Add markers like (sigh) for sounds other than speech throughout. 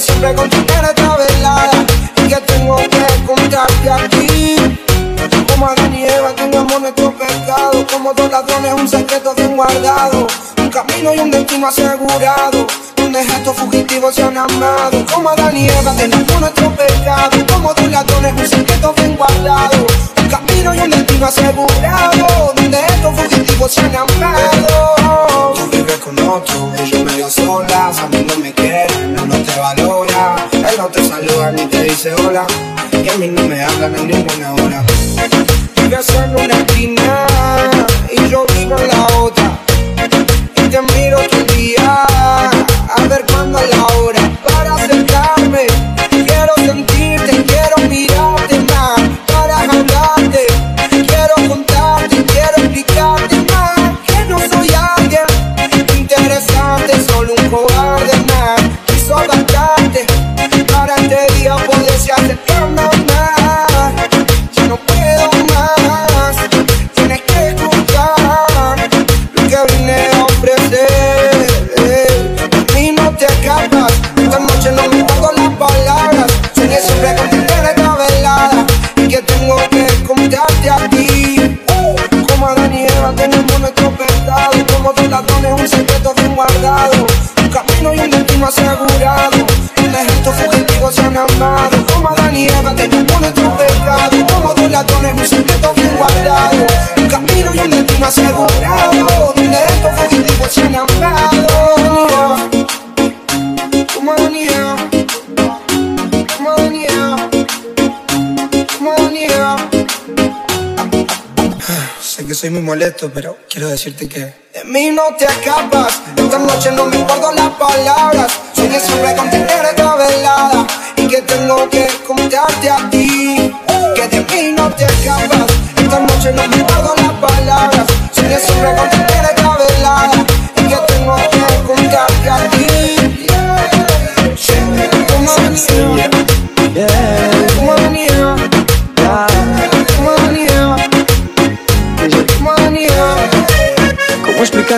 Siempre con tener esta velada y que tengo que contarte a ti. Como Adán y Eva tengamos nuestro pecado. Como dos ladrones un secreto bien guardado. Un camino y un destino asegurado. Donde estos fugitivos se han amado. Como Adán y Eva tengamos nuestro pecado. Como dos ladrones un secreto bien guardado. Un camino y un destino asegurado. Donde estos fugitivos se han amado. Tú vives con otro, A mí no me te valora Él no te saluda ni te dice hola Y a mí no me hablan en ninguna hora Vives en una esquina y yo vivo en la otra. Y te miro todo día a ver cuándo es la hora para acercarme. Quiero sentirte, quiero como dos ladrones un secreto bien guardado. Un camino y un destino asegurado, donde estos fugitivos se han amado. Como Adán y Eva tenemos nuestro pecado, como dos ladrones un secreto bien guardado. Un camino y un destino asegurado, donde soy muy molesto, pero quiero decirte que de mí no te escapas. Esta noche no me importan las palabras. Soñé siempre con tener esta velada y que tengo que contarte a ti. Que de mí no te escapas. Esta noche no me importan las palabras. Soñé siempre con tener esta velada y que tengo que contarte a ti. Como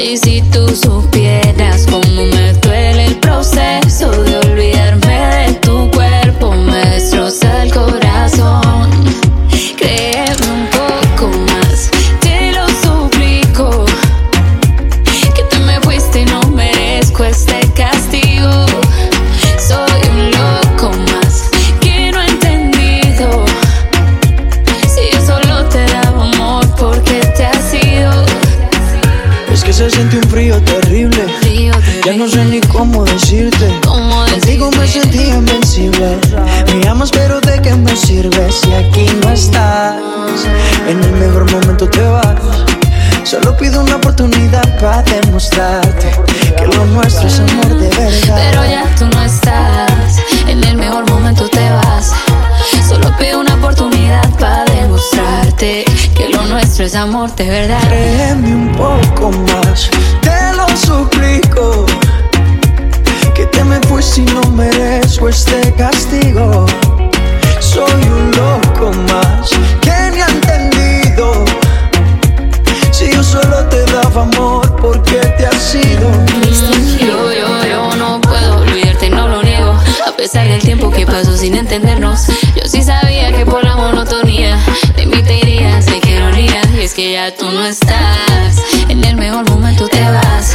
Y si tú supieras cómo me duele el proceso de olvidarme no sé ni cómo decirte. ¿Cómo Contigo me sentí invencible. Me amas, pero ¿de qué me sirve si aquí no estás? En el mejor momento te vas. Solo pido una oportunidad para demostrarte que lo nuestro es amor de verdad. Pero ya tú no estás, en el mejor momento te vas. Solo pido una oportunidad para demostrarte que lo nuestro es amor de verdad. Créeme un poco más, te lo suplico. Que te me fuiste y no merezco este castigo. Soy un loco más que ni ha entendido. Si yo solo te daba amor, ¿por qué te has ido? Yo, yo, yo no puedo olvidarte, no lo niego. A pesar del tiempo que pasó sin entendernos, yo sí sabía que por la monotonía de mí te irías, de qué ironía. Y es que ya tú no estás, en el mejor momento te vas.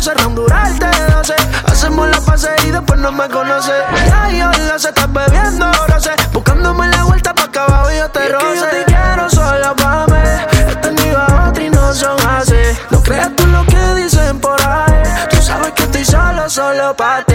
roce, Honduras de 12. Hacemos la pase y después no me conoce. Ya yo lo sé, estás bebiendo roce. Buscándome la vuelta pa' acá abajo yo te y yo te quiero sola pa' mí. He tenido a otra y no son así. No creas tú lo que dicen por ahí. Tú sabes que estoy solo, solo pa' ti.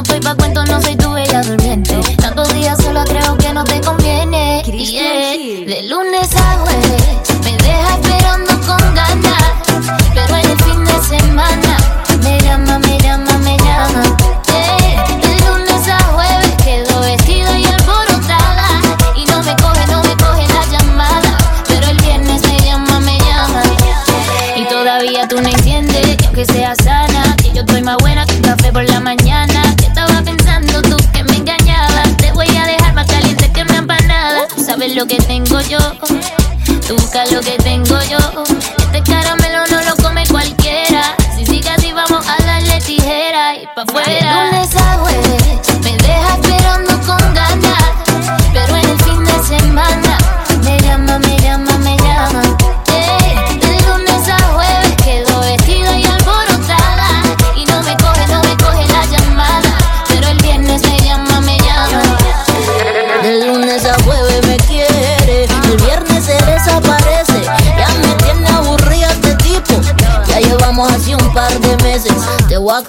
no estoy pa' cuento no soy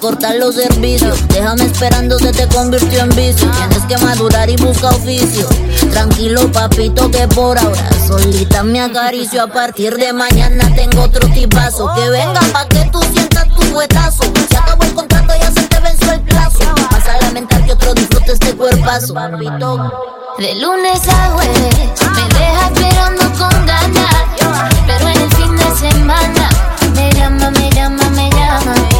cortar los servicios. Déjame esperando, se te convirtió en vicio. Tienes que madurar y busca oficio. Tranquilo, papito, que por ahora solita me acaricio. A partir de mañana tengo otro tipazo. Que venga pa' que tú sientas tu fuetazo. Se acabó el contrato, ya se te venció el plazo. Vas a lamentar que otro disfrute este cuerpazo, papito. De lunes a jueves me deja esperando con ganas. Pero en el fin de semana me llama, me llama, me llama.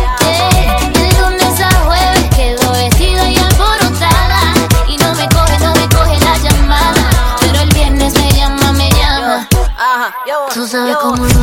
Tú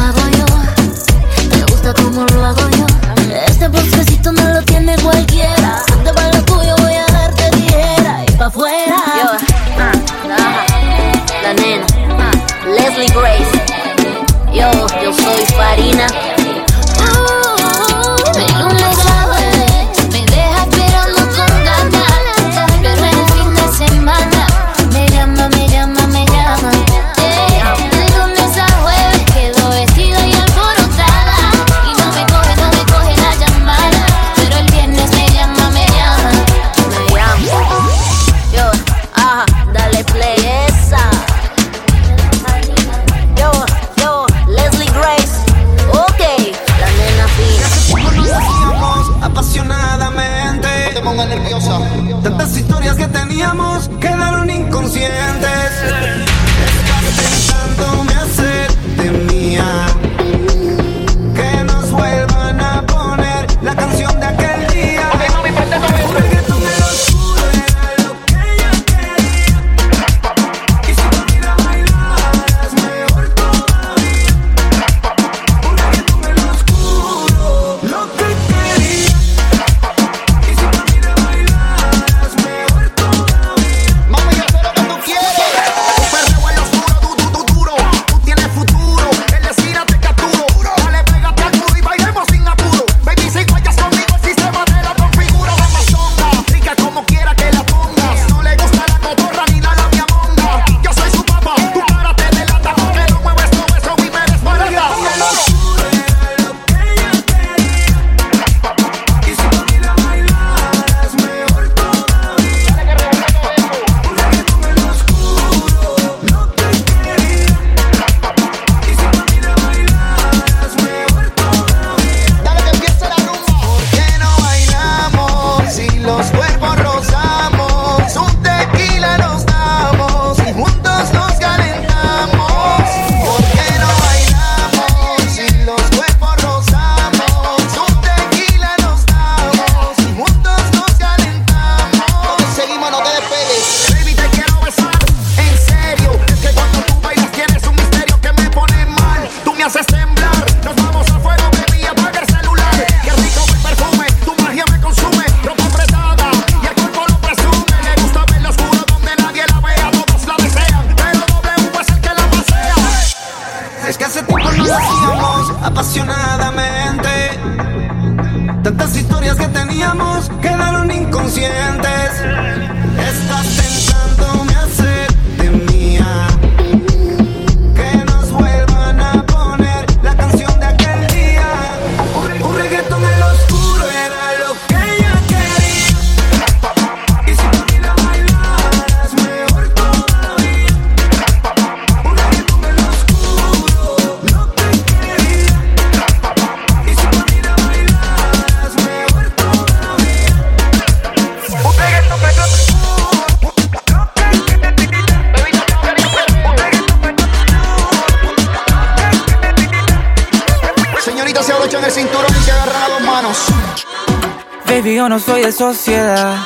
sociedad,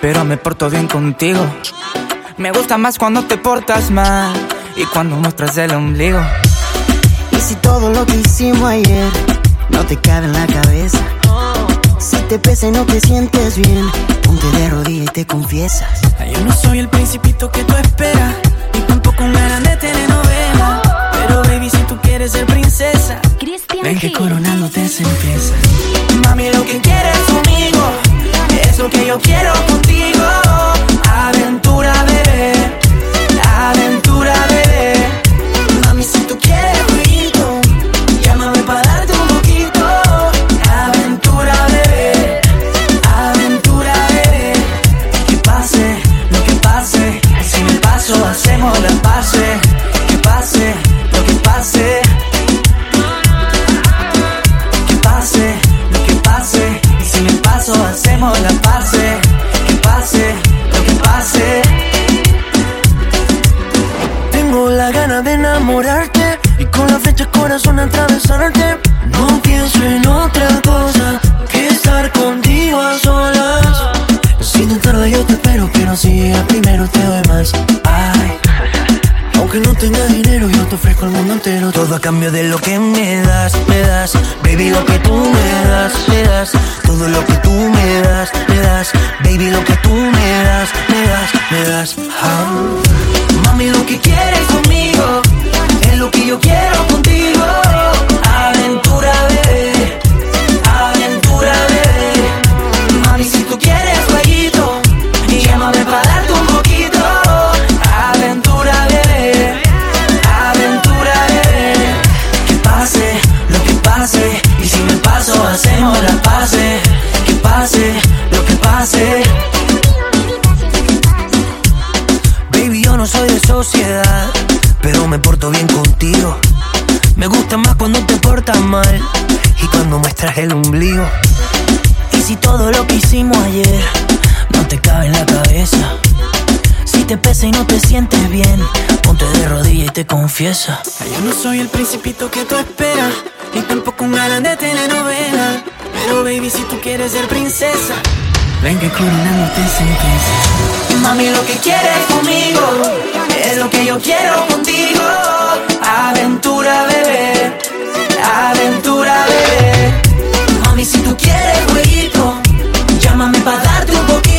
pero me porto bien contigo. Me gusta más cuando te portas mal y cuando muestras el ombligo. Y si todo lo que hicimos ayer no te cabe en la cabeza, si te pesa y no te sientes bien, ponte de rodillas y te confiesas. Yo no soy el principito que tú esperas, ni tampoco un gran de telenovela. Pero baby, si tú quieres ser princesa, Christian ven que coronándote se empieza. Mami, lo que que yo quiero. a cambio de lo que me das, me das. Baby, lo que tú me das, me das. Todo lo Yo no soy el principito que tú esperas, ni tampoco un galán de telenovela. Pero baby, si tú quieres ser princesa, ven que coronando te sentencia. Mami, lo que quieres conmigo es lo que yo quiero contigo. Aventura, bebé, aventura, bebé. Mami, si tú quieres jueguito, llámame para darte un poquito.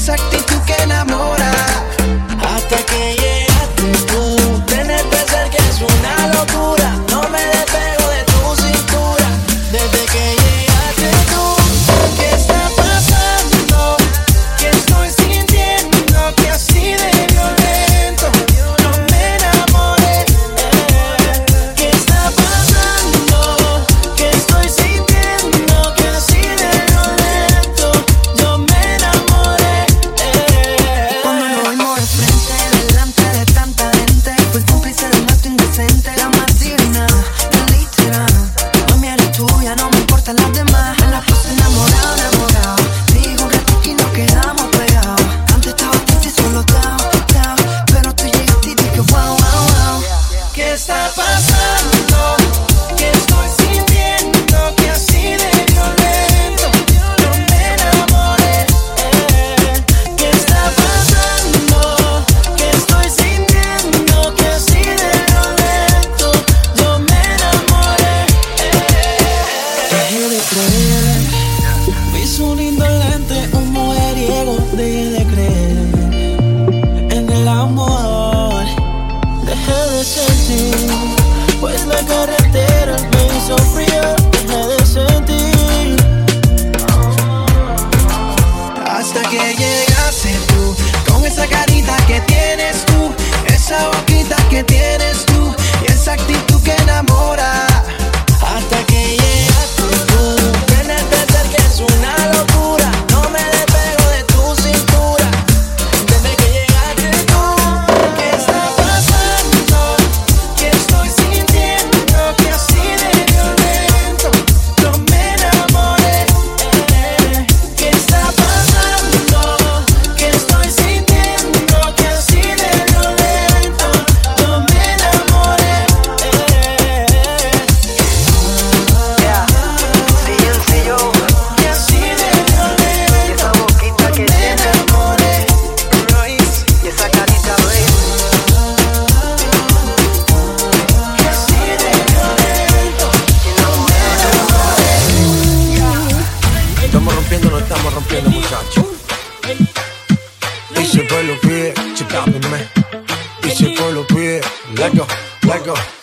esa actitud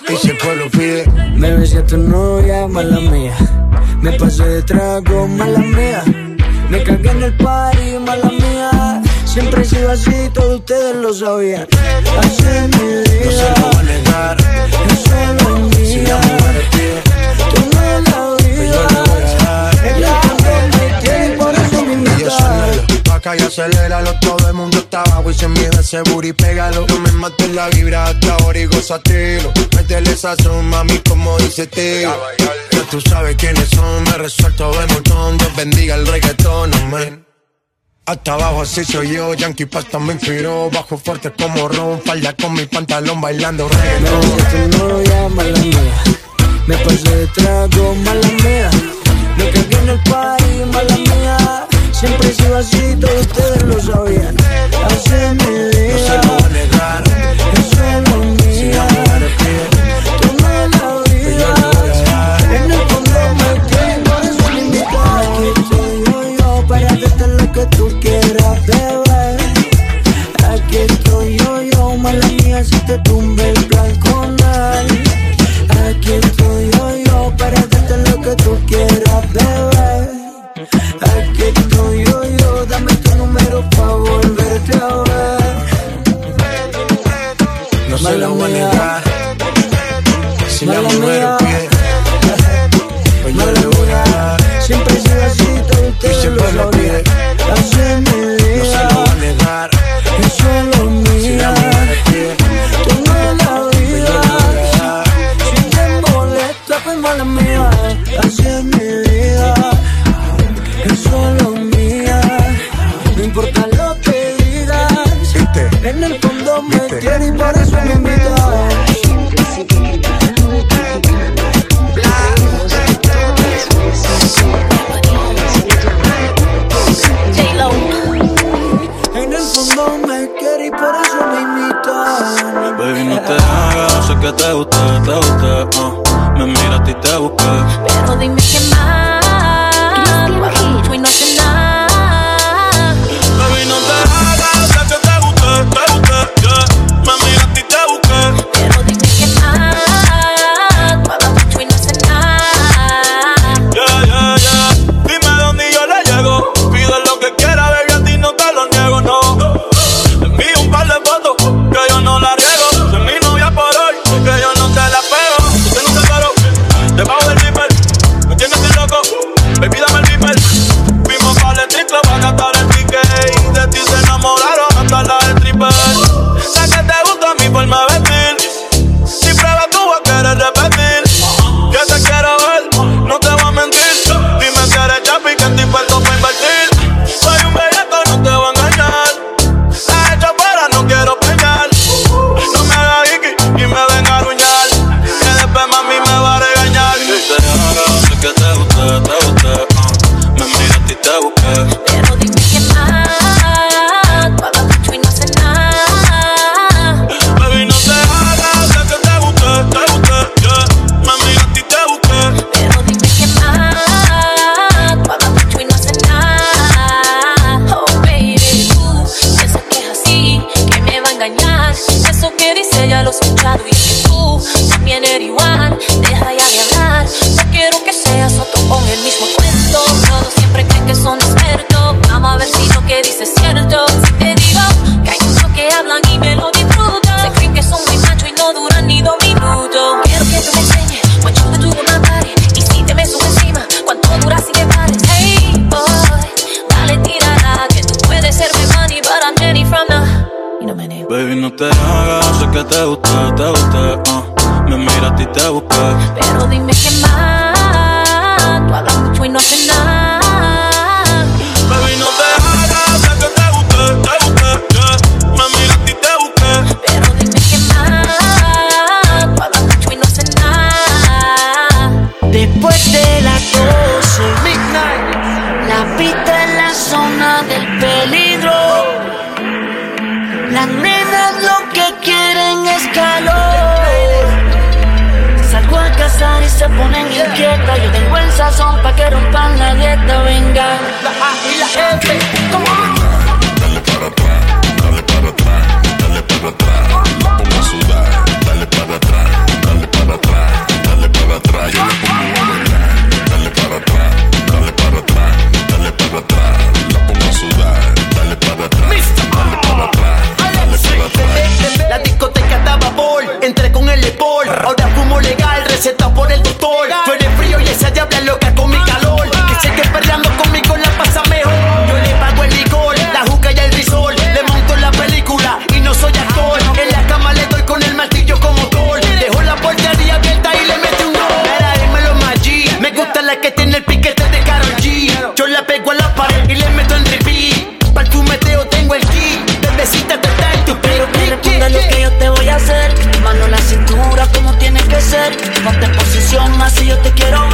y si el pueblo pide. Me besé a tu novia, mala mía. Me pasé de trago, mala mía. Me cagué en el party, mala mía. Siempre he sido así, todos ustedes lo sabían. Así mi vida, no se lo va a negar. Eso es lo. Si Arranca y aceléralo, todo el mundo está abajo y se miedo ese booty, pégalo. No me mates la vibra hasta ahora y gozatelo. Métele sazón, mami, como dice tío. Ya tú sabes quiénes son, me resuelto de montón. Dios bendiga el reggaetón, amén. Hasta abajo así soy yo, Yankee Pasta me inspiró Bajo fuerte como Ron, falda con mi pantalón bailando reggaetón No, no, ya, mala mía Me pasé de trago, mala mía Lo que viene el party, mala mía Siempre he sido así, todos ustedes lo sabían. Hace mi día. No se lo voy a negar. Eso es lo mío. Si la mujer pide, tú me la vida. En el fondo me quedé, por eso me invitaba. Aquí estoy yo, yo, para darte lo que tú quieras, bebé. Aquí estoy yo, yo, mala mía, si te tumbe el. la humanidad. Si la mujer me tiene y por eso me invita. En el fondo me quiere y por eso me invita. Baby, no te hagas, sé que te gusta, te gusta. Uh. Me mira a ti te busqué. Pero dime qué más. Las nenas lo que quieren es calor. Salgo a cazar y se ponen inquietas. Yo tengo el sazón pa' que rompan la dieta. Venga, la A y la F. Come on. Dale para atrás, dale para atrás, dale para atrás. Vamos a sudar. Ahora fumo legal, receta por el doctor. Fue eres frío y esa diabla loca conmigo hacer. Ponte en posición, yo te quiero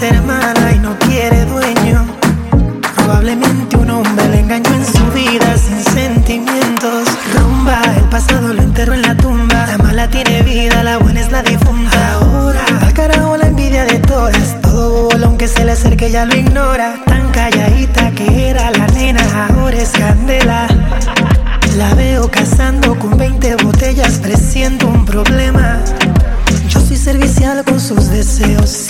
ser y no quiere dueño. Probablemente un hombre le engañó en su vida sin sentimientos. Rumba, el pasado lo enterró en la tumba. La mala tiene vida, la buena es la difunta. Ahora, al carajo la envidia de todas. Todo bolón que se le acerque ya lo ignora. Tan calladita que era la nena, ahora es candela. La veo cazando con 20 botellas, presiento un problema. Yo soy servicial con sus deseos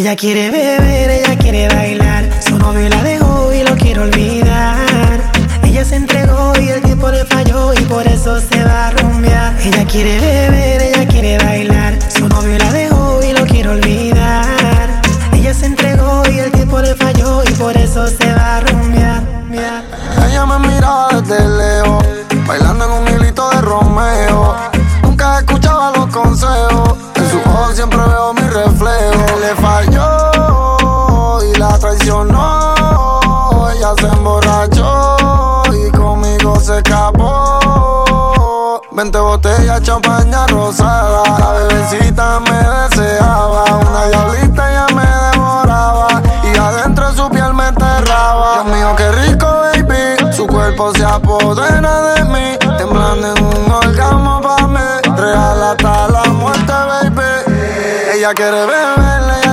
beber, ella quiere bailar. Su novio la dejó y lo quiere olvidar. Ella se entregó y el tiempo le falló y por eso se va a rumbear. Ella quiere beber, ella quiere bailar. Su novio la dejó y lo quiere olvidar. Ella se entregó y el tiempo le falló y por eso se va a rumbear. Ella me miraba desde lejos, bailando en un hilito de Romeo. 20 botellas, champaña rosada. La bebecita me deseaba, una diablita ya me devoraba. Y adentro su piel me enterraba. Dios mío, qué rico, baby. Su cuerpo se apodera de mí, temblando en un orgasmo para mí. Real hasta la muerte, baby. Ella quiere beberle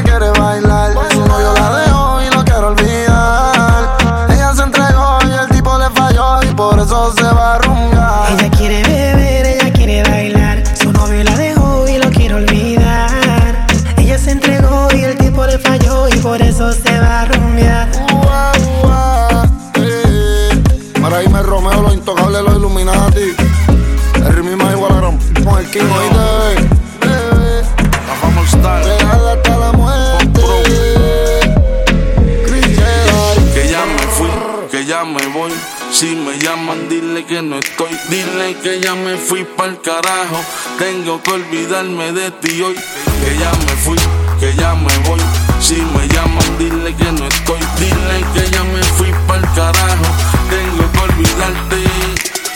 que ya me fui pa'l carajo. Tengo que olvidarme de ti hoy. Que ya me fui, que ya me voy. Si me llaman, dile que no estoy. Dile que ya me fui pa'l carajo. Tengo que olvidarte.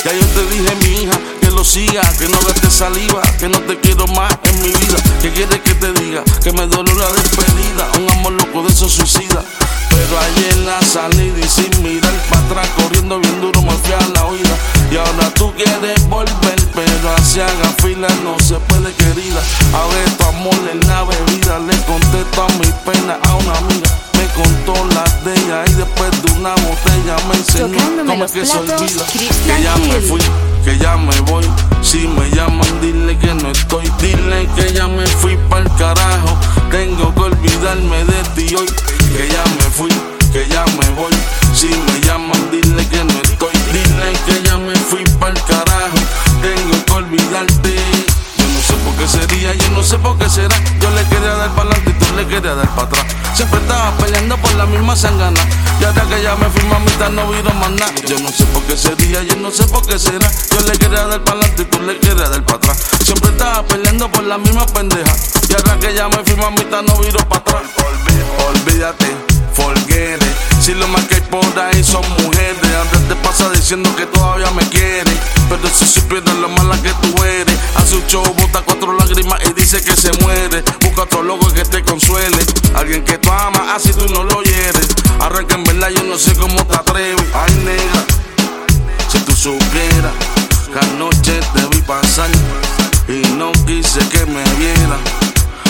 Ya yo te dije, mi hija, que lo siga, que no gaste saliva, que no te quiero más en mi vida. Que quieres que te diga? Que me duele la despedida. Un amor loco de esos suicida. Pero ayer la salida y sin mirar para atrás, corriendo bien duro me fui a la oída. Y ahora tú quieres volver, pero así haga fila no se puede querida. A ver tu amor en la bebida, le conté toda mi pena a una amiga. Me contó las de ella y después de una botella me enseñó cómo es que se olvida. Que ya me fui, que ya me voy. Si me llaman, dile que no estoy. Dile que ya me fui pa'l carajo. Tengo que olvidarme de ti hoy. Que ya me fui, que ya me voy. Si me llaman, dile que no estoy. Dile que ya me fui pa'l carajo. Tengo que olvidarte por qué sería, yo no sé por qué será. Yo le quería dar para adelante y tú le querías dar para atrás. Siempre estaba peleando por la misma sangana. Y ahora que ya me fui mamita no viro más nada. Yo no sé por qué sería, yo no sé por qué será. Yo le quería dar para adelante y tú le querías dar para atrás. Siempre estaba peleando por la misma pendeja. Y ahora que ya me fui mamita no viro para atrás. Olvídate, forget it. Si lo más que hay por ahí son mujeres, antes te pasa diciendo que todavía me quieres. Pero si supieras lo mala que tú eres, hace un show, bota cuatro lágrimas y dice que se muere. Busca otro loco que te consuele, alguien que tú amas, así tú no lo hieres. Arranca en verdad, yo no sé cómo te atreves. Ay, negra, si tú supieras que anoche te vi pasar y no quise que me viera.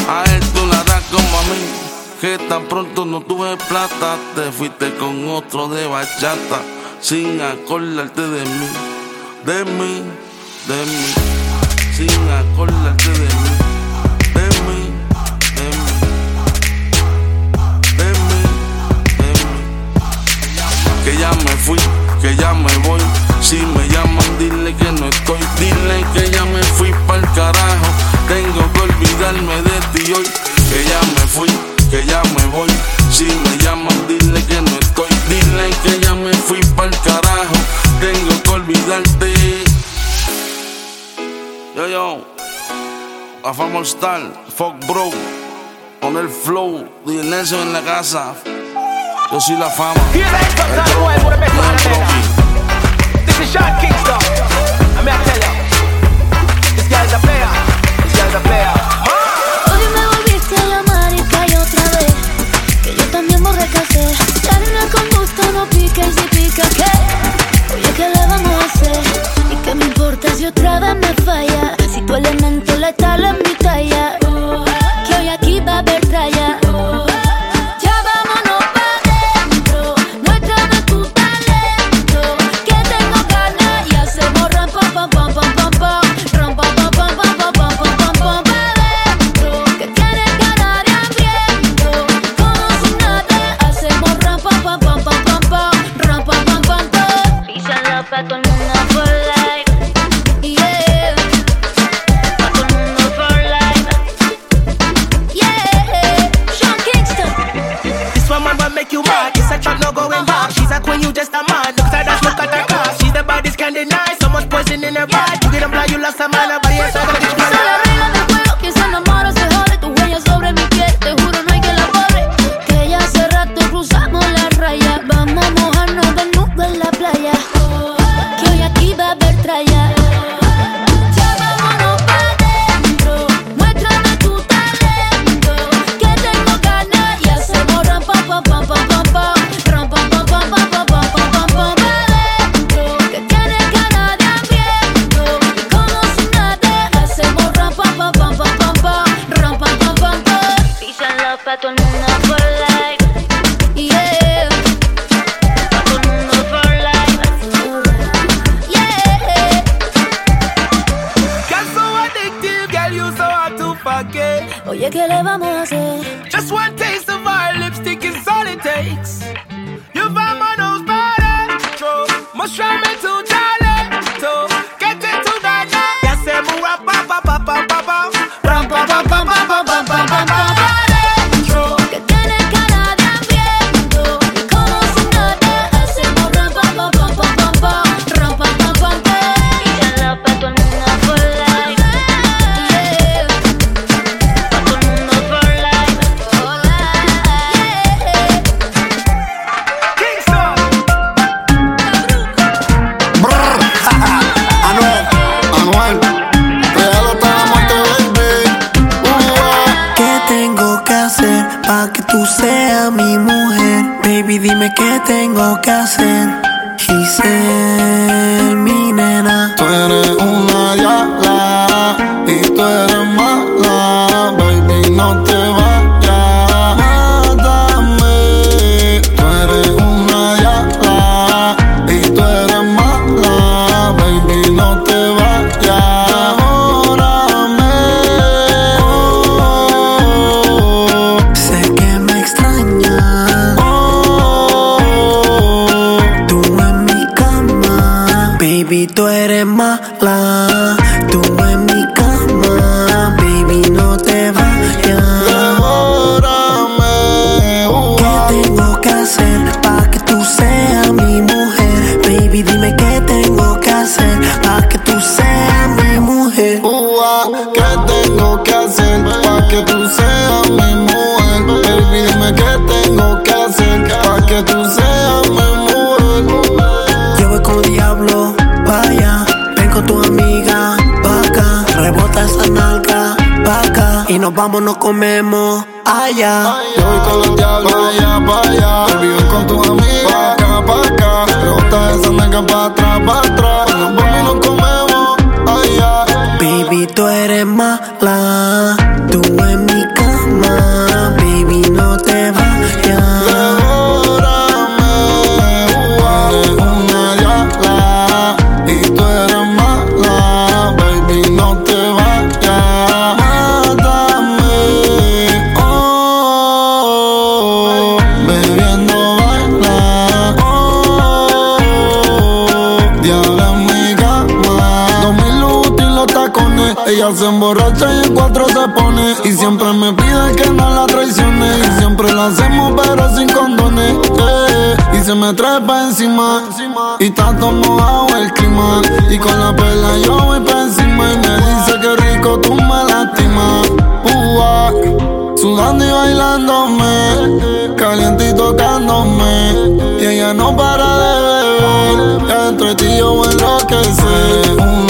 A él tú nada como a mí, que tan pronto no tuve plata, te fuiste con otro de bachata, sin acordarte de mí, de mí, de mí, sin acordarte de mí, de mí, de mí, de mí. Que ya me fui, que ya me voy. Si me llaman, dile que no estoy. Dile que ya me fui pa'l carajo. Tengo que olvidarme de ti hoy. Que ya me fui, que ya me voy. Si me llaman, dile que no estoy. Dile que ya me fui pa'l carajo. Tengo que olvidarte. Yo, yo. A Famous Star, Fuck Bro. Con el flow, DJ Nelson en la casa. Yo soy la fama. This is Sean Kingston. I'm here to tell you. This guy's a player. This guy's a player. Café. Carne con gusto no pica y si pica qué. Oye, ¿qué le vamos a hacer? ¿Y qué me importa si otra vez me falla? Si tu elemento letal es mi talla. Kamala Y nos vamos, nos comemos allá. Yo voy con los diablos oh. allá para allá. Viven con tus amigas, pa' acá, pa' acá. Rebota esa nalga pa' atrás, pa' atrás. Y nos vamos, nos comemos allá. Baby, tú eres mala. Tú en Ella se emborracha y en cuatro se pone. Y siempre me pide que no la traicione. Y siempre la hacemos, pero sin condones. Eh, y se me trepa encima. Y tanto mojado el clima. Y con la perla yo voy pa' encima. Y me dice que rico tú me lastimas. Sudando y bailándome. Caliente y tocándome. Y ella no para de beber. Entre ti yo voy enloquecer.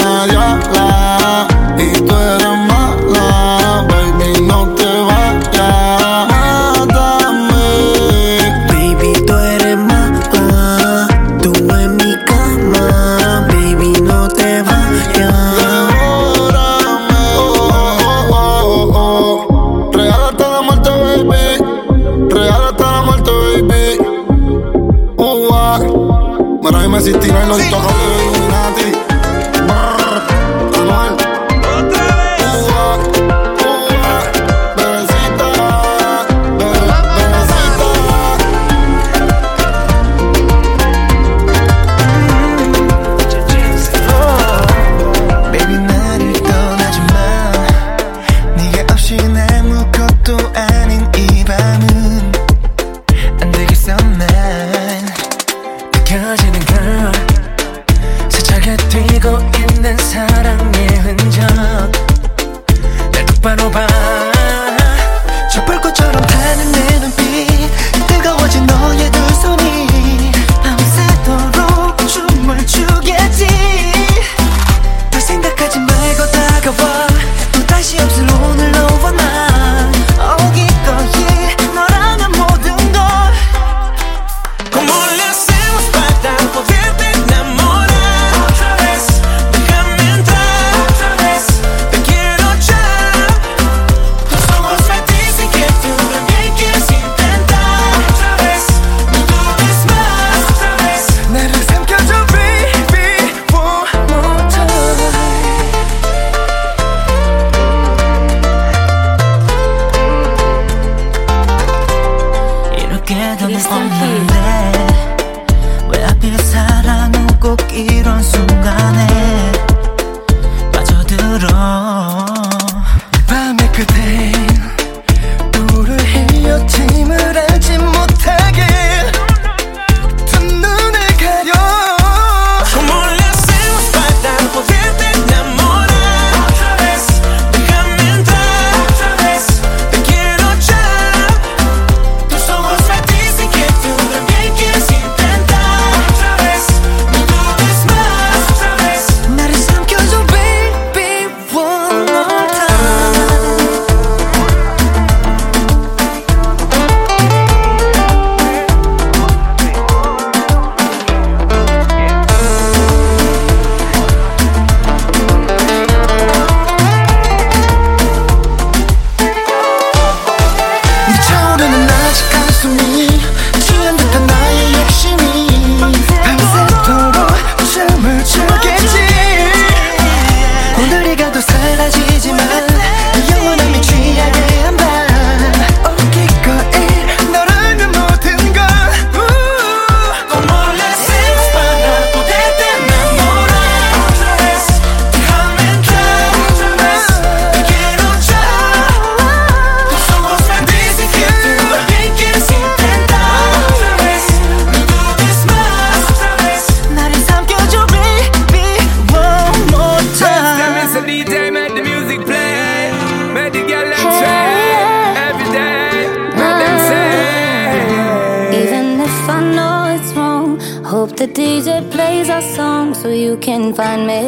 DJ plays our song so you can find me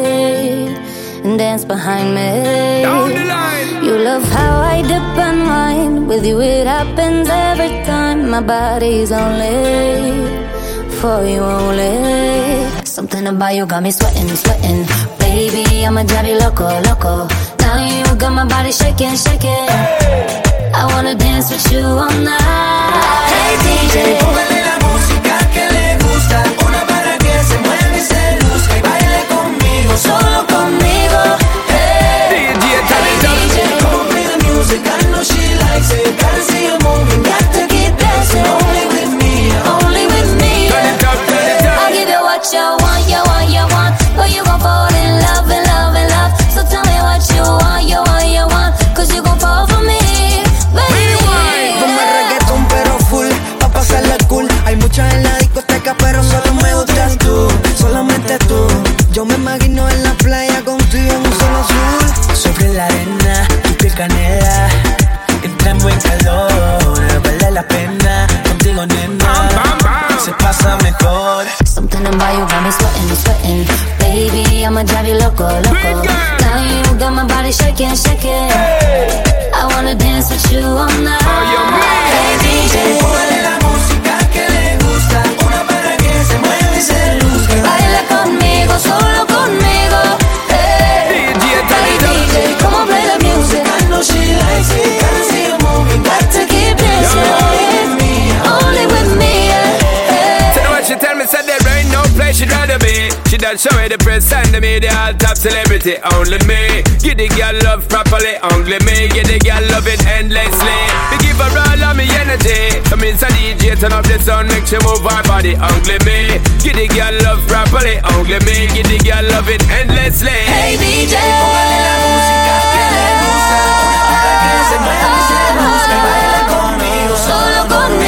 and dance behind me. You love how I dip and wine. With you, it happens every time. My body's only for you only. Something about you got me sweating, sweating. Baby, I'ma drive you loco, loco. Now you got my body shaking, shaking. I wanna dance with you all night. Hey DJ, Póngale se mueva y se luzca y baile conmigo, solo conmigo. Hey, DJ, hey DJ, come play the music. I know she likes it. Gotta see you moving, got to keep dancing. Only with me, only with me. Turn it up, turn it up. I'll give you what you want, you want, you want. But you gon' fall in love, in love, in love. So tell me what you want, you want, you want. Cause you gon' fall for me, baby. Como el reggaetón pero full, pa' pasarla cool Hay muchas en la discoteca pero solo me tú Yo me imagino en la playa contigo en un solo azul. Sobre la arena, tu piel canela. Entra en buen calor, vale la pena. Contigo nena, se pasa mejor. Something about you got me sweating, sweating. Baby, I'ma drive you loco, loco. Now you got my body shaking, shaking. I wanna dance with you all night. Hey. DJ, Póngale la música she likes it Gotta see got to keep dancing Only with me, Only with me, yeah. So what she tell me said there ain't no place she'd rather be. She done show me the press and the media, all top celebrity, only me. Give the girl love properly, only me. Give the girl love it endlessly. We give her all of me energy. Come in, so DJ, turn up the sound, make she move her body, only me. Give the girl love properly, only me. Give the girl love it endlessly. Hey DJ, Que que se mueva y se luzca y baila conmigo solo conmigo.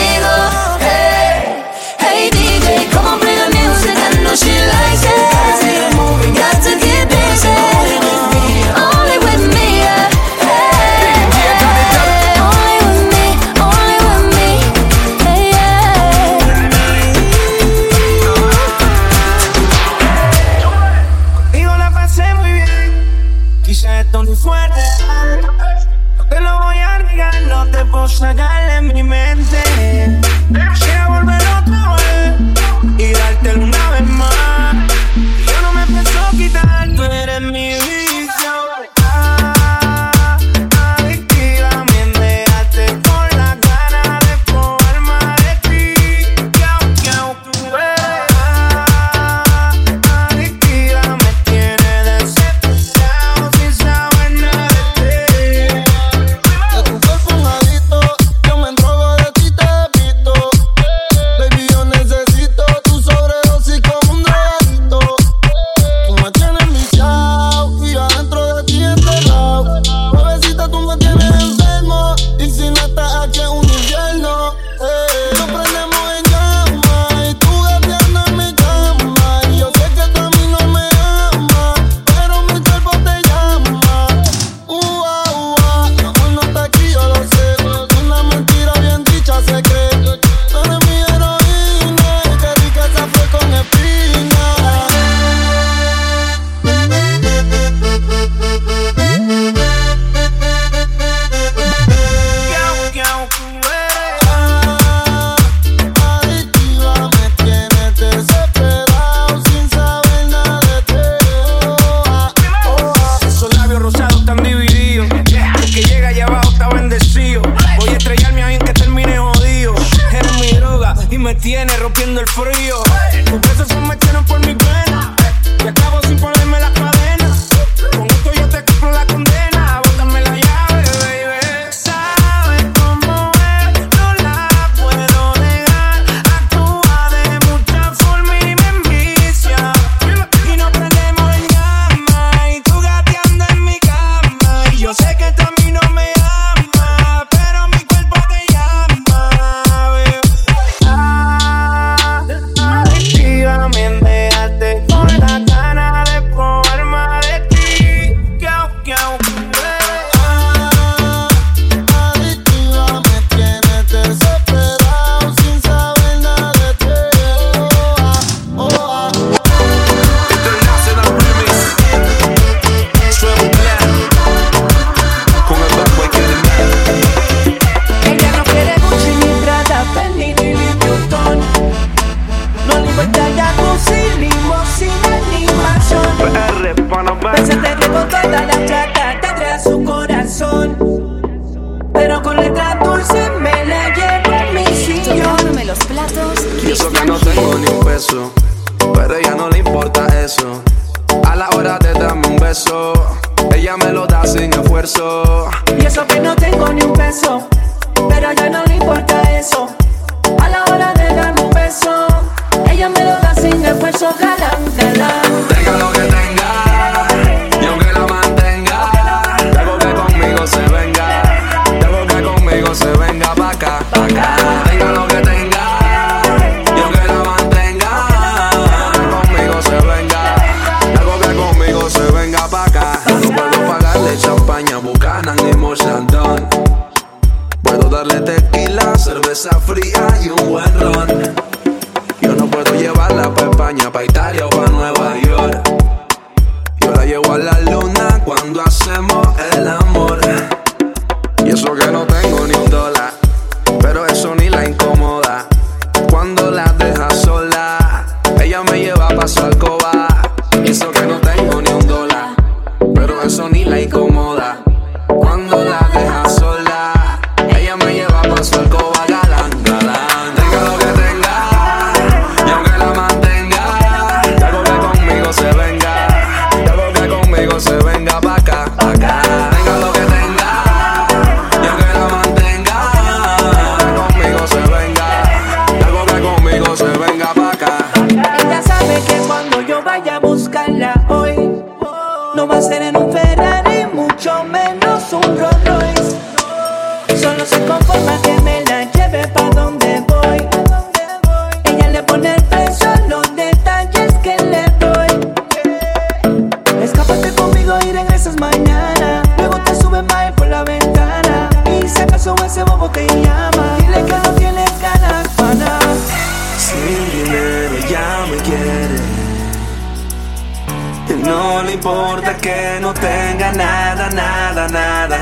Que no tenga nada, nada, nada.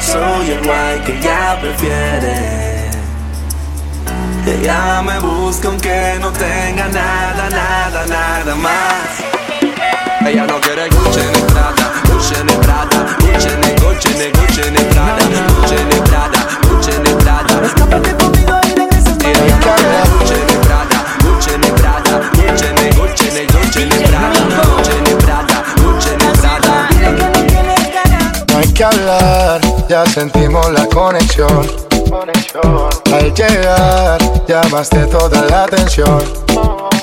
Soy el guay que ella prefiere. Ella me busca aunque no tenga nada, nada, nada más. Ella no quiere Gucci ni Prada, Gucci ni Prada, Gucci ni Gucci ni Gucci ni Prada, Gucci ni Prada, Gucci ni Prada. Escápate conmigo y regresas Ella quiere Gucci ni Prada, Gucci ni Prada, Gucci ni Gucci ni Gucci ni Prada, Gucci ni que hablar, ya sentimos la conexión. Al llegar, llamaste toda la atención.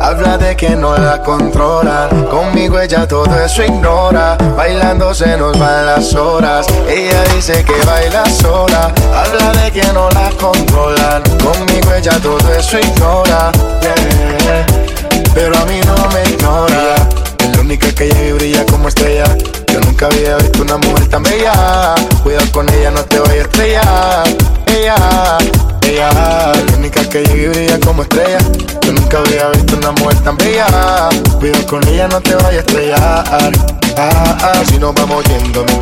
Habla de que no la controlan Conmigo ella todo eso ignora. Bailando se nos van las horas. Ella dice que baila sola. Habla de que no la controlan Conmigo ella todo eso ignora. Pero a mí no me ignora. Es la única que llega y brilla como estrella. Yo nunca había visto una mujer tan bella. Cuidado con ella, no te vayas a estrellar. Ella, ella La única que llega y brilla como estrella nunca había visto una mujer tan bella. Cuidado con ella, no te vayas a estrellar. Ah, ah, así nos vamos yendo Mientras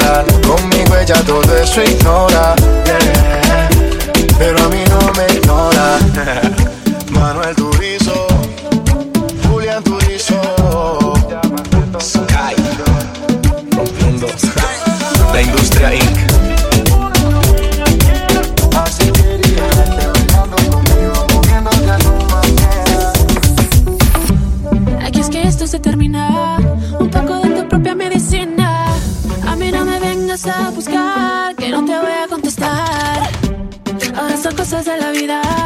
controlan Conmigo ella todo eso ignora. Yeah. Pero a mí no me ignora. (laughs) Manuel Turizo a buscar, que no te voy a contestar. Ahora son cosas de la vida.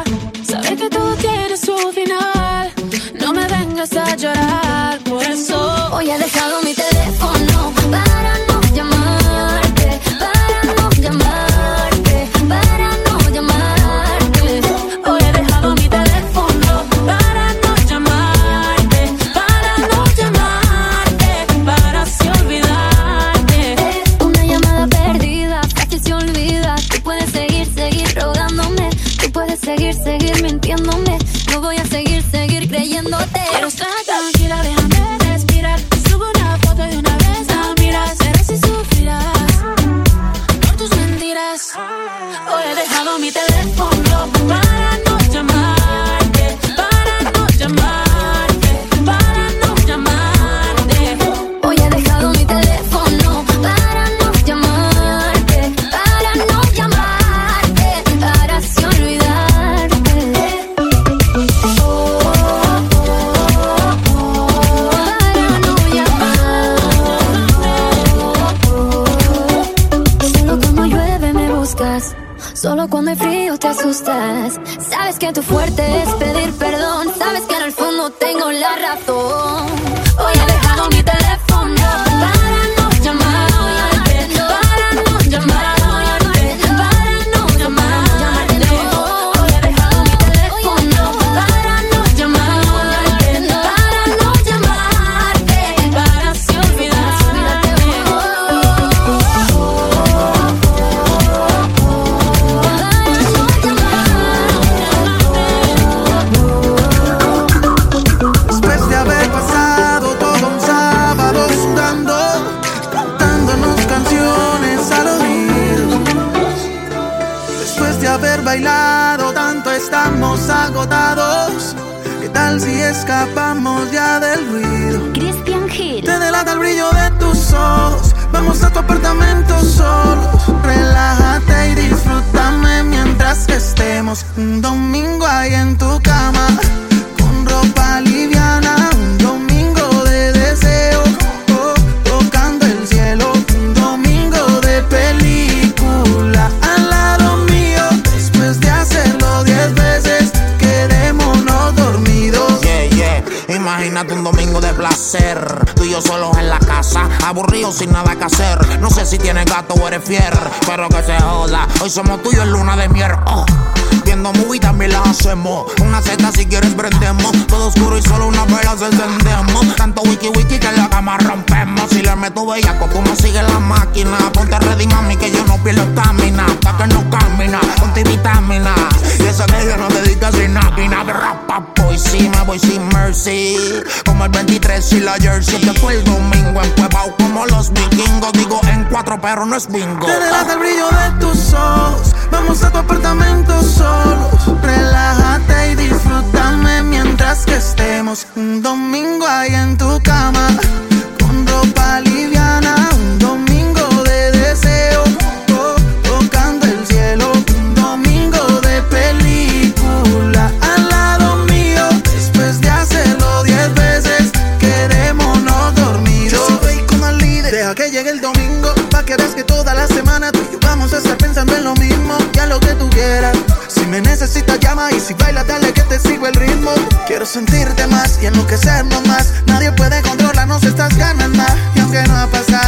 que tu fuerte es pedir perdón. Sabes que en el fondo tengo la razón. no es bingo. sentirte más y enloquecernos más. Nadie puede controlarnos estas ganas más. Y aunque no ha pasado.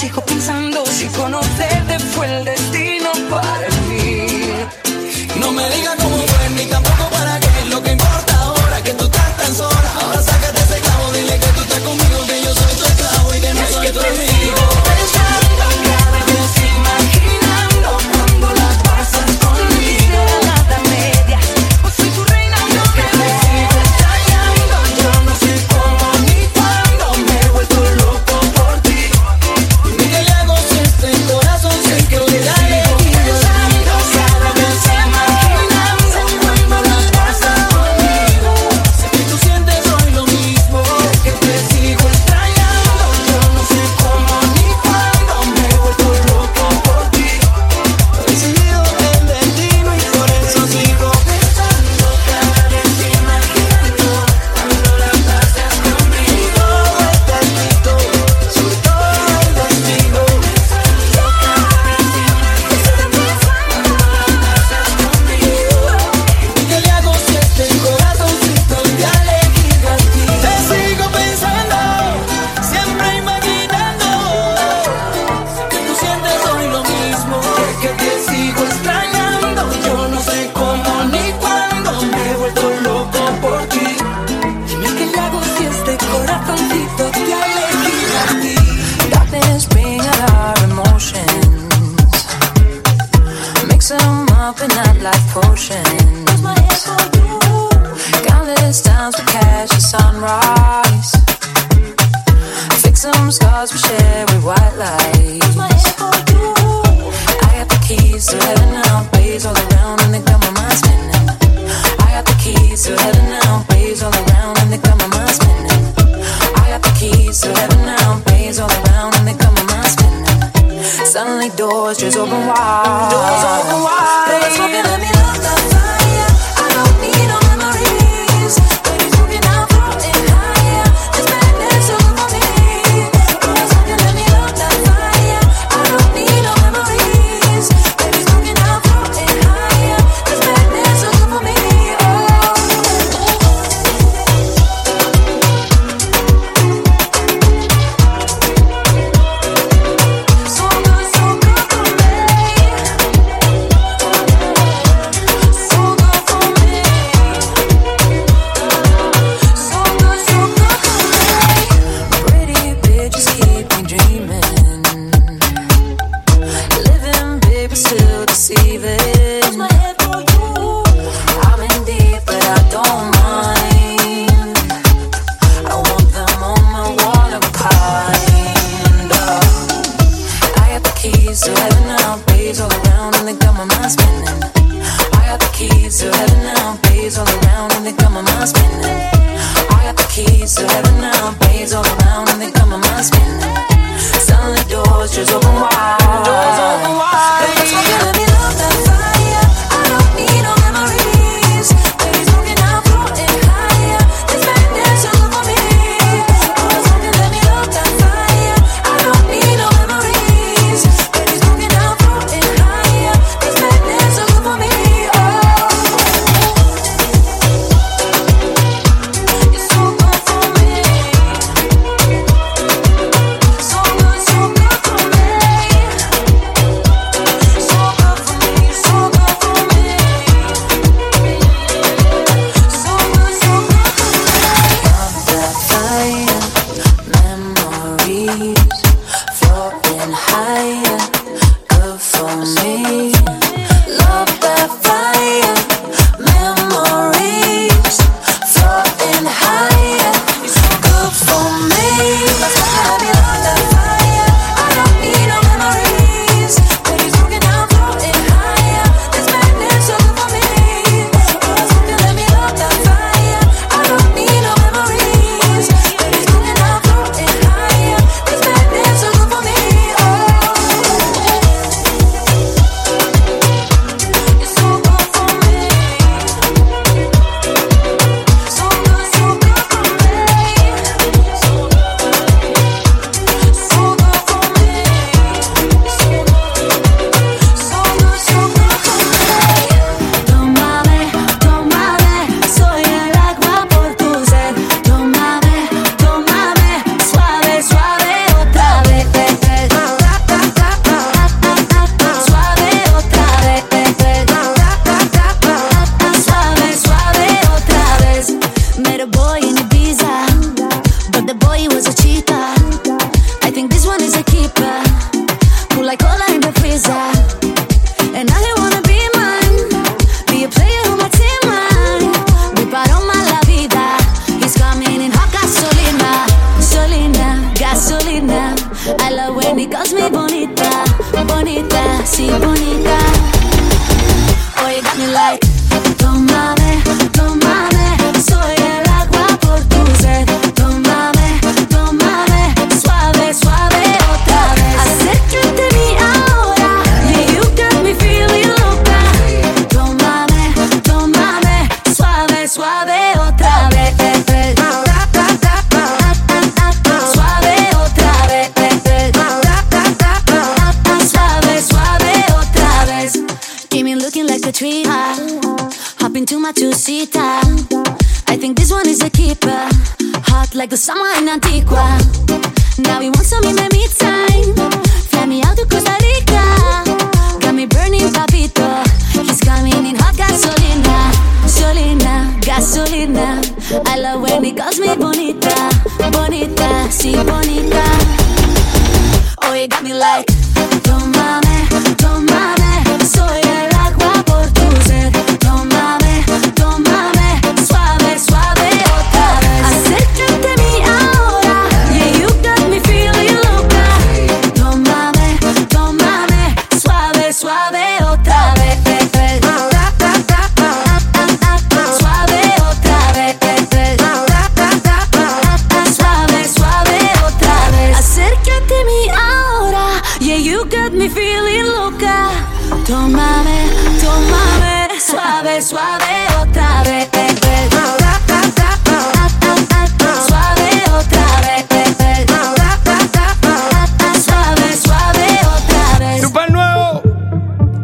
Sigo pensando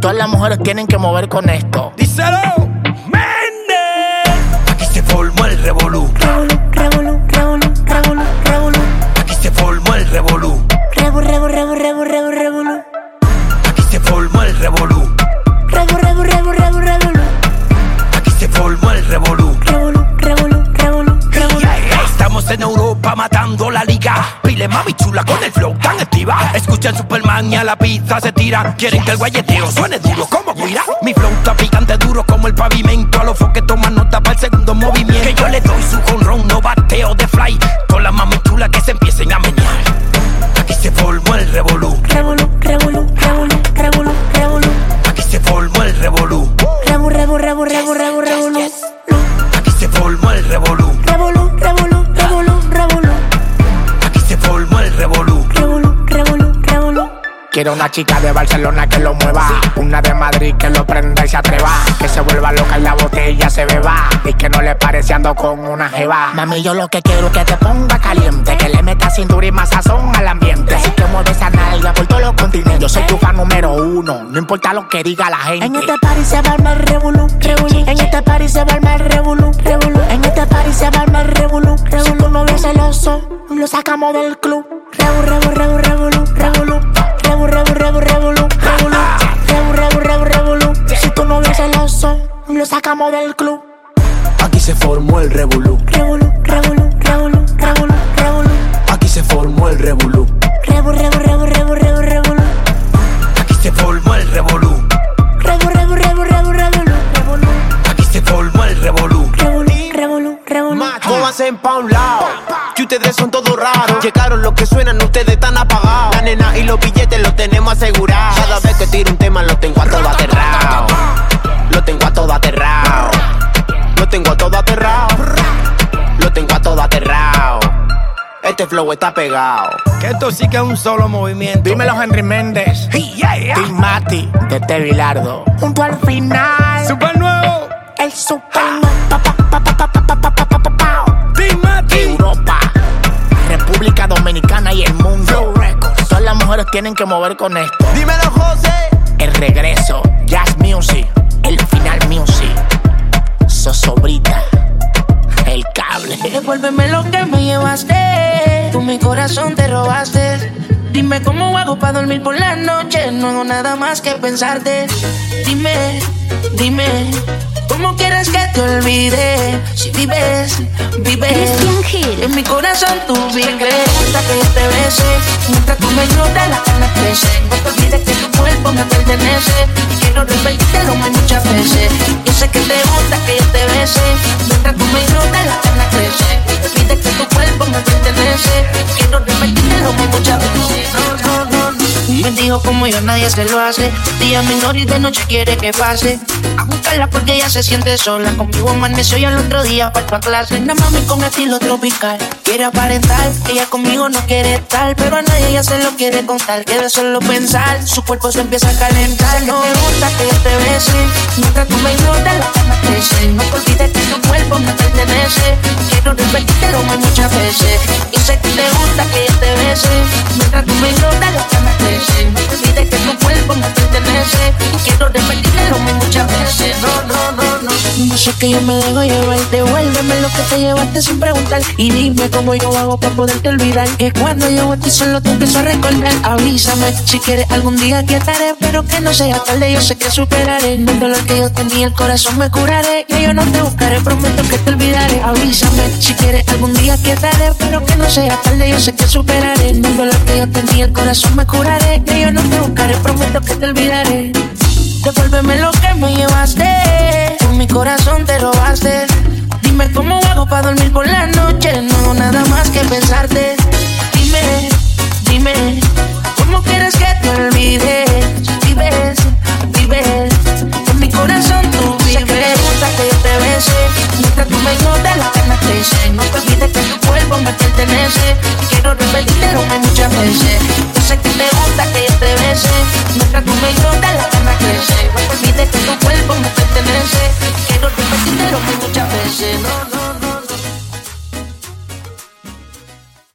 Todas las mujeres tienen que mover con esto. Díselo. Aquí se formó el revolú. Revolú, revolú, revolú, revolú. Aquí se formó el revolú. Revu, revu, revu, revu, revolú. Aquí se formó el revolú. Europa matando la liga. Pile mami chula con el flow tan activa. Escuchan Superman y a la pizza se tira. Quieren que el guayeteo suene duro como guira. Mi flow está picante duro como el pavimento. A los que toman nota para el segundo movimiento. Que yo le doy su conrón, no bateo de fly. Con la mami chula que se empiecen a menear. Aquí se formó el. Revolú, Quiero una chica de Barcelona que lo mueva. Una de Madrid que lo prenda y se atreva. Que se vuelva loca y la botella se beba. Y que no le parece ando con una jeva. Mami, yo lo que quiero es que te ponga caliente. Que le meta cintura y más sazón al ambiente. Así que mueve esa nalga por todos los continentes. Yo soy tu fan número uno. No importa lo que diga la gente. En este party se va a armar revolú, revolú. En este party se va a armar revolú, revolú. En este party se va a armar revolú, revolú. Si tu novio celoso, lo sacamos del club. Revu, revu, revolú, revolú. Revu, revu, revolú, revolú. Revu, revu, revu, revolú. Si tu novio celoso, lo sacamos del club. Aquí se formó el revolú. Revolú, revolú, revolú, revolú, revolú. Aquí se formó el revolú. Revu, revu, revu, revu, revu, revolú. Aquí se formó el revolú. Revu, revu, revu, revu, revolú. Revolú, Aquí se formó el revolú. revolú, revolú, revolú. Móvanse pa' un lado, ustedes son todos raros. Llegaron los que suenan, ustedes están apagados. La nena y los billetes los tenemos asegurados. Cada vez que tiro un tema lo tengo a todo aterrado. Lo tengo a todo aterrado. Lo tengo a todo aterrado. Lo tengo a todo aterrado. Este flow está pegado. Que esto sí que es un solo movimiento. Dímelo, Henry Méndez. Tim Mati, de T. Bilardo. Junto al final. Super nuevo. El super pa, Tienen que mover con esto. Dímelo, José. El regreso, Jazz Music, el final music. Sosobrita, el cable. Devuélveme lo que me llevaste. Tú mi corazón te robaste. Dime cómo hago para dormir por la noche. No hago nada más que pensarte. Dime, dime. ¿Cómo quieres que te olvide? Si vives, vives. En mi corazón tú vives. Hasta que yo te bese. Mientras tú me notas la cana crece. No te olvides que tu cuerpo me pertenece. Y quiero repetírtelo muchas veces. Yo sé que te gusta que yo te bese. Mientras tú me notas la cana crece. No te olvides que tu cuerpo me pertenece. Y quiero repetírtelo muchas veces. No, no, no. Bendigo como yo, nadie se lo hace. Día menor y de noche quiere que pase. A buscarla porque ella se siente sola. Conmigo amaneció y al otro día faltó a clase. Una mami con estilo tropical. Quiere aparentar, ella conmigo no quiere estar. Pero a nadie ella se lo quiere contar. Quiere solo pensar, su cuerpo se empieza a calentar. No me gusta que yo te bese. Mientras tú me ignoras, la cama crece. No te olvides que tu cuerpo me pertenece. Quiero repetírtelo más muchas veces. Y sé que te gusta que yo te bese. Mientras tú me ignoras, la cama crece. No. Quiero muchas veces. No, no, no, no. eso es que yo me dejo llevar. Devuélveme lo que te llevaste sin preguntar. Y dime cómo yo hago para poderte olvidar. Que cuando yo estoy solo te empiezo a recordar. Avísame si quieres algún día que estaré, pero que no sea tarde. Yo sé que superaré. El dolor que yo tenía, el corazón me curaré. Que yo no te buscaré, prometo que te olvidaré. Avísame si quieres algún día que estaré, pero que no sea tarde. Yo sé que superaré. El dolor que yo tenía, el corazón me curaré. Que yo no te buscaré, prometo que te olvidaré. Devuélveme lo que me llevaste. Con mi corazón te robaste. Dime cómo hago para dormir por la noche. No nada más que pensarte. Dime, dime, ¿cómo quieres que te olvide? Vives, vives. En mi corazón tú vives. Sé que te gusta yo te bese. Mientras tú me notas la pena crece. No te olvides que tu cuerpo me pertenece. Quiero repetírtelo muchas veces. Yo sé que te gusta que yo te bese. Mientras tú me notas la pena crece. No te olvides que tu cuerpo me pertenece. Quiero repetírtelo muchas veces. No,